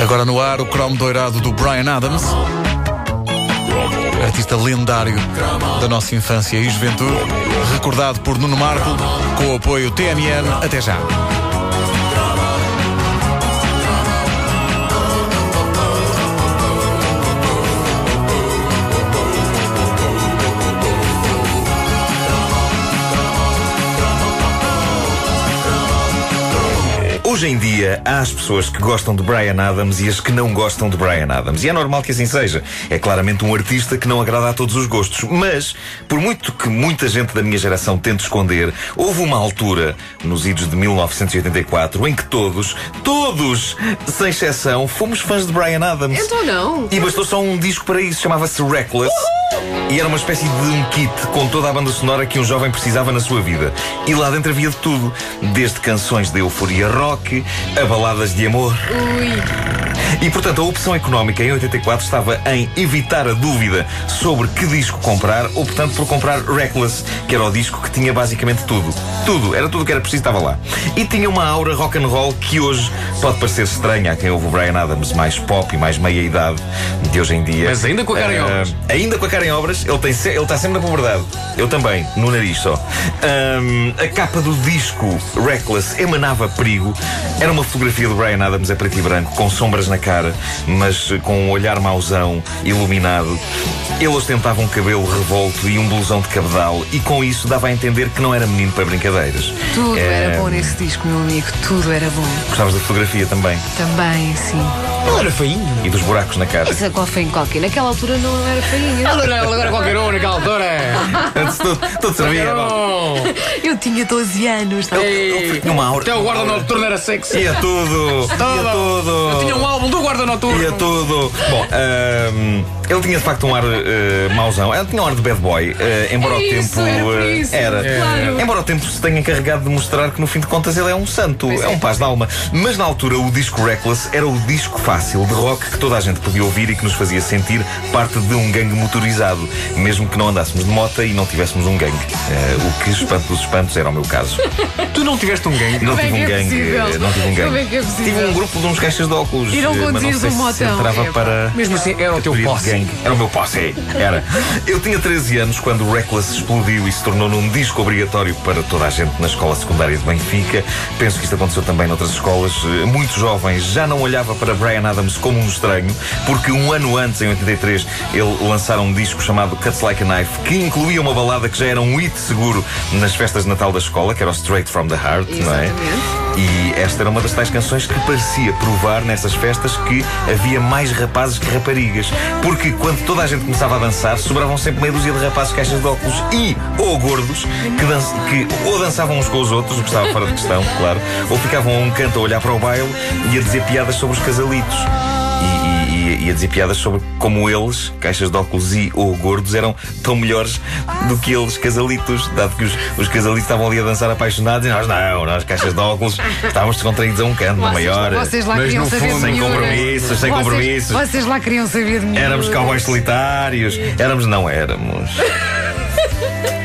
Agora no ar, o cromo doirado do Brian Adams. Artista lendário da nossa infância e juventude, recordado por Nuno Marco, com o apoio TMN. Até já. Hoje em dia há as pessoas que gostam de Brian Adams e as que não gostam de Brian Adams. E é normal que assim seja. É claramente um artista que não agrada a todos os gostos. Mas, por muito que muita gente da minha geração tente esconder, houve uma altura, nos idos de 1984, em que todos, todos, sem exceção, fomos fãs de Brian Adams. Então não. E bastou só um disco para isso, chamava-se Reckless. E era uma espécie de um kit com toda a banda sonora que um jovem precisava na sua vida. E lá dentro havia de tudo, desde canções de euforia rock a baladas de amor. Ui. E portanto, a opção económica em 84 estava em evitar a dúvida sobre que disco comprar, optando por comprar Reckless, que era o disco que tinha basicamente tudo. Tudo, era tudo o que era preciso, estava lá. E tinha uma aura rock and roll que hoje pode parecer estranha a quem ouve o Brian Adams mais pop e mais meia idade de hoje em dia. Mas ainda com a cara em Ah, obras. Ainda com a cara em obras, ele, tem se- ele está sempre na puberdade. Eu também, no nariz só. Ahm, a capa do disco Reckless emanava perigo. Era uma fotografia do Brian Adams a preto e branco, com sombras na cara, mas com um olhar mauzão, iluminado. Ele ostentava um cabelo revolto e um blusão de cabedal, e com isso dava a entender que não era menino para brincadeiras. Tudo Eh, era bom nesse disco, meu amigo. Tudo era bom. Gostavas da fotografia também, Também, sim. Ele era feinho. e dos buracos na cara. Isso é qual foi em qualquer. Naquela altura não era feinho. Ele era, ele era qualquer um naquela altura. Antes tudo, tudo servia. Eu tinha 12 anos. Ei, Tinha uma aura. Até o guarda noturno era sexy. Ia tudo! Ia tudo! Eu tinha um álbum do guarda noturno. Ia tudo! Bom, ahm, ele tinha de facto um ar eh, mauzão. Ele tinha um ar de bad boy, eh, embora o Isso, tempo. era por eh, isso, era. claro. Embora o tempo se tenha encarregado de mostrar que no fim de contas ele é um santo, Pois é é. um paz de alma. Mas na altura o disco Reckless era o disco fácil de rock que toda a gente podia ouvir e que nos fazia sentir parte de um gangue motorizado, mesmo que não andássemos de moto e não tivéssemos um gangue. Eh, o que espanto dos espantos era o meu caso. Tu não tiveste um gangue. Não Como é tive um é gangue. possível? Não tive um gangue. Como é que é possível? Tive um grupo de uns caixas de óculos. E não mas não sei um se entrava Epá. para. Mesmo assim, era o teu posse. Era o meu posse. Era. Eu tinha 13 anos quando o Reckless explodiu e se tornou num disco obrigatório para toda a gente na escola secundária de Benfica. Penso que isto aconteceu também noutras escolas. Muitos jovens já não olhava para Brian Adams como um estranho, porque um ano antes, em 83, ele lançaram um disco chamado Cuts Like a Knife, que incluía uma balada que já era um hit seguro nas festas de Natal da escola, que era o Straight from the Heart, não é? E esta era uma das tais canções que parecia provar nessas festas que havia mais rapazes que raparigas. Porque quando toda a gente começava a dançar, sobravam sempre meia dúzia de rapazes caixas de óculos e ou gordos que, dan que ou dançavam uns com os outros, o que estava fora de questão, claro, ou ficavam a um canto a olhar para o baile e a dizer piadas sobre os casalitos. E, e- e- e a dizer piadas sobre como eles, caixas de óculos e ou gordos, eram tão melhores do que eles, casalitos, dado que os, os casalitos estavam ali a dançar apaixonados e nós não, nós, caixas de óculos, estávamos descontraídos a um canto, na maior. Vocês lá queriam saber fundo, sem compromissos, sem Vocês- compromissos. Vocês lá queriam saber de mim. Éramos cowboys solitários, éramos, não éramos.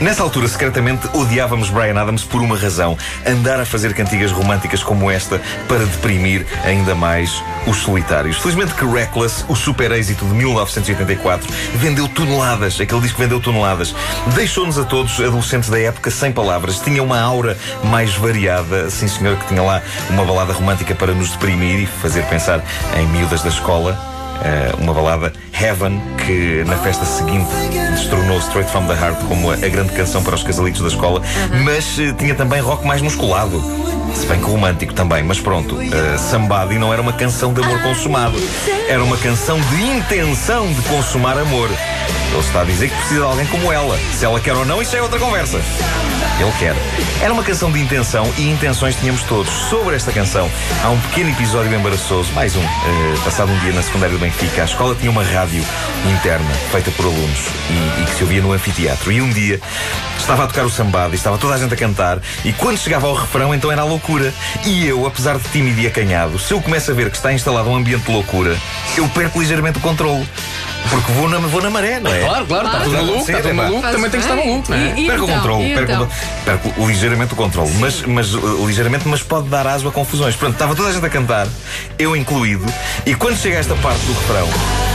Nessa altura, secretamente, odiávamos Brian Adams por uma razão: andar a fazer cantigas românticas como esta para deprimir ainda mais os solitários. Felizmente que Reckless, o super êxito de 1984, vendeu toneladas. Aquele disco vendeu toneladas. Deixou-nos a todos, adolescentes da época, sem palavras. Tinha uma aura mais variada. Sim, senhor, que tinha lá uma balada romântica para nos deprimir e fazer pensar em miúdas da escola. Eh, uma balada Heaven, que na festa seguinte destronou Straight from the Heart como a, grande canção para os casalitos da escola, mas eh, tinha também rock mais musculado. Se bem que romântico também, mas pronto, eh, Somebody não era uma canção de amor consumado, era uma canção de intenção de consumar amor. Ele está a dizer que precisa de alguém como ela. Se ela quer ou não, isso é outra conversa. Ele quer. Era uma canção de intenção e intenções tínhamos todos. Sobre esta canção, há um pequeno episódio embaraçoso, mais um, eh, passado um dia na secundária do Benfica. A escola tinha uma rádio interna, feita por alunos, e, e que se ouvia no anfiteatro. E um dia estava a tocar o sambado e estava toda a gente a cantar, e quando chegava ao refrão, então era a loucura. E eu, apesar de tímido e acanhado, se eu começo a ver que está instalado um ambiente de loucura, eu perco ligeiramente o controle. Porque vou na, vou na maré, não é? Claro, claro, está tudo maluco, está tudo maluco, também tem que estar maluco, não é? E- e Perco o então? controle, perco, então? perco ligeiramente o controle, mas, mas uh, ligeiramente, mas pode dar aso a confusões. Pronto, estava toda a gente a cantar, eu incluído, e quando chega a esta parte do refrão.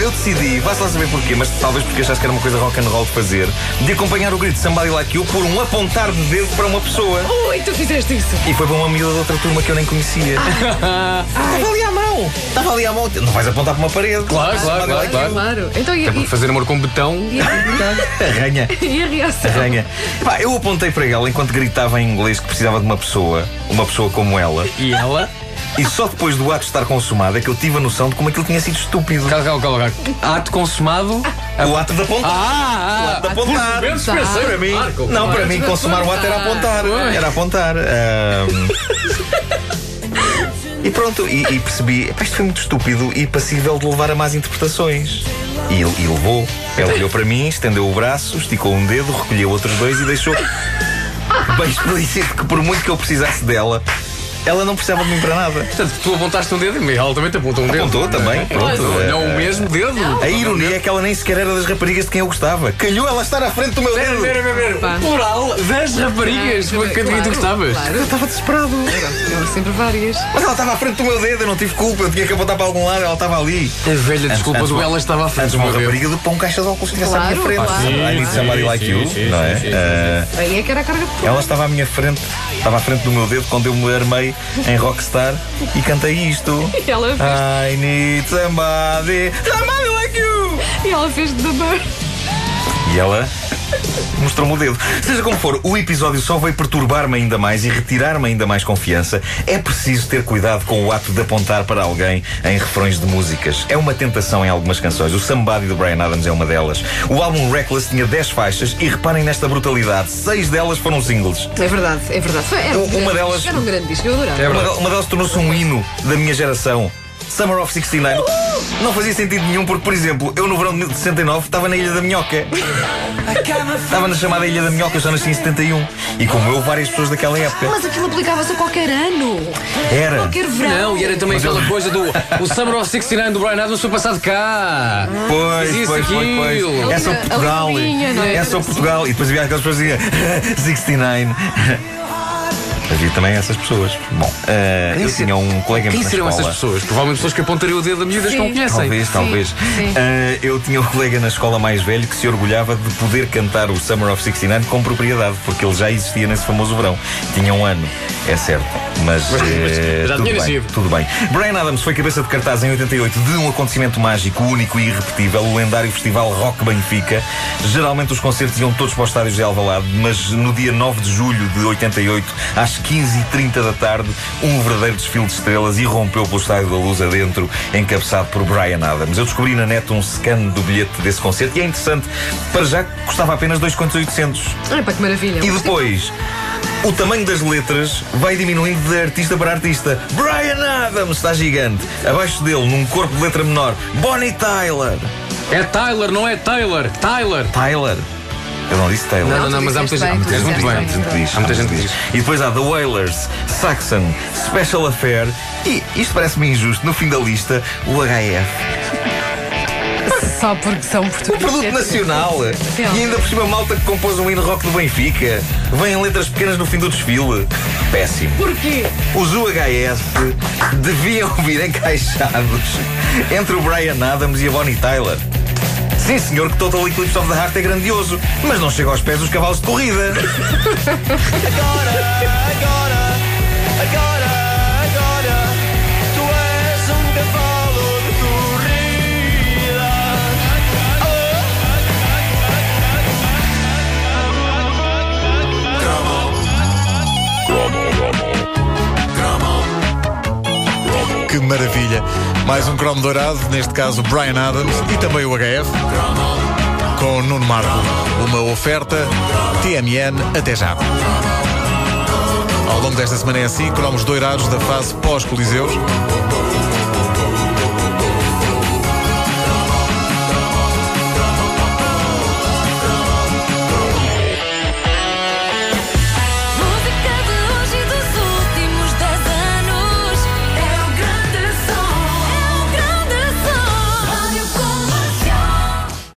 Eu decidi, vai-se lá saber porquê, mas talvez porque achasse que era uma coisa rock and roll de fazer, de acompanhar o grito Somebody like you por um apontar de dedo para uma pessoa. Ui, tu fizeste isso. E foi para uma miúda de outra turma que eu nem conhecia. Estava ali à mão. Estava ali à mão. Não vais apontar para uma parede. Claro, claro, claro, claro. Claro. Então e, É porque e, fazer amor com betão. e, a-. Arranha. e a reação? Arranha. Pá, eu apontei para ela enquanto gritava em inglês que precisava de uma pessoa, uma pessoa como ela, E ela. E só depois do ato estar consumado é que eu tive a noção de como aquilo tinha sido estúpido. Calma, calma, calma. Ato consumado. O ato de apontar. Ah, de ah, apontar. por momentos pensei, Para mim, Marco. não, para mim consumar o ato era apontar. Era apontar. Ahm. E pronto, e, e percebi, "Epá, isto foi muito estúpido e passível de levar a más interpretações. E, e levou. Ela olhou para mim, estendeu o braço, esticou um dedo, recolheu outros dois e deixou bem explícito que por muito que eu precisasse dela, ela não precisava de mim para nada. Portanto, tu apontaste um dedo e ela também te apontou um dedo. Apontou também, pronto. Não, É, o mesmo dedo. A ironia é que ela nem sequer era das raparigas de quem eu gostava. Calhou ela estar à frente do meu dedo. pera, pera, pera. Plural das raparigas. Ah, Quem tu gostavas? Claro. Eu estava desesperado. Eu sempre várias. Mas ela estava à frente do meu dedo, eu não tive culpa, eu tinha que apontar para algum lado, ela estava ali. A velha desculpa Antes- do ela estava à frente Antes do uma meu dedo. rapariga do pão caixa de óculos estivesse à minha frente. claro. I need somebody like you, não é? Ah, Aí é que era a carga de ela estava à minha frente, estava à frente do meu dedo quando eu me armei em Rockstar e cantei isto. E ela fez, I need somebody, somebody like you. e ela fez The Bird. E ela mostrou-me o dedo. Seja como for, o episódio só veio perturbar-me ainda mais e retirar-me ainda mais confiança. É preciso ter cuidado com o ato de apontar para alguém em refrões de músicas. É uma tentação em algumas canções. O Somebody do Brian Adams é uma delas. O álbum Reckless tinha 10 faixas e reparem nesta brutalidade: 6 delas foram singles. É verdade, é verdade. Foi, era um Uma grande delas- Era um grande disco, eu adorava. É Uma, uma delas tornou-se um hino da minha geração. Summer of 69 não fazia sentido nenhum porque, por exemplo, eu no verão de 69 estava na Ilha da Minhoca. Estava na chamada Ilha da Minhoca, eu já nasci em 71. E como eu, várias pessoas daquela época. Mas aquilo aplicava-se a qualquer ano. Era. Qualquer verão. Não, e era também aquela coisa do o Summer of 69 do Brian Adams foi passado cá. Pois, Isso, pois, pois, aquilo. pois. É só Portugal. é? É só Portugal. E depois havia aquelas pessoas que diziam 69. Havia também essas pessoas. Bom, eh, eu tinha um colega Quem na serão escola. essas pessoas? Provavelmente pessoas que apontariam o dedo a miúdas que não Sim. conhecem. Talvez, talvez. sim. Ah, eu tinha um colega na escola mais velho que se orgulhava de poder cantar o Summer of 69 com propriedade, porque ele já existia nesse famoso verão. Tinha um ano, é certo. Mas, eh, já tudo tinha bem, nascido. tudo bem. Brian Adams foi cabeça de cartaz em 88 de um acontecimento mágico, único e irrepetível, o lendário festival Rock Benfica. Geralmente os concertos iam todos para os estádios de Alvalade, mas no dia 9 de julho de 88, às 15h30 da tarde, um verdadeiro desfile de estrelas irrompeu pelo Estádio da Luz adentro, encabeçado por Brian Adams. Eu descobri na net um scan do bilhete desse concerto e é interessante. Para já, custava apenas 2,800. Ai, pá, que maravilha. E depois, o tamanho das letras vai diminuindo de artista para artista. Brian Adams está gigante. Abaixo dele, num corpo de letra menor, Bonnie Tyler. É Tyler, não é Taylor. Tyler. Tyler. Eu não disse Taylor. Não, não, não, mas há muita gente. Muito bem. bem. Há muita gente que diz. Há muita gente que diz. E depois há The Wailers, Saxon, Special Affair e, isto parece-me injusto, no fim da lista, o HF. Só porque são O portugueses. produto nacional. E ainda por cima malta que compôs um hino rock do Benfica. Vêm letras pequenas no fim do desfile. Péssimo. Porquê? Os UHF deviam vir encaixados entre o Brian Adams e a Bonnie Tyler. Sim, senhor, que Total Eclipse of the Heart é grandioso, mas não chega aos pés dos cavalos de corrida. maravilha. Mais um cromo dourado, neste caso Brian Adams e também o HF. Com Nuno Marco. Uma oferta TMN até já. Ao longo desta semana é assim, cromos doirados da fase pós-Coliseus.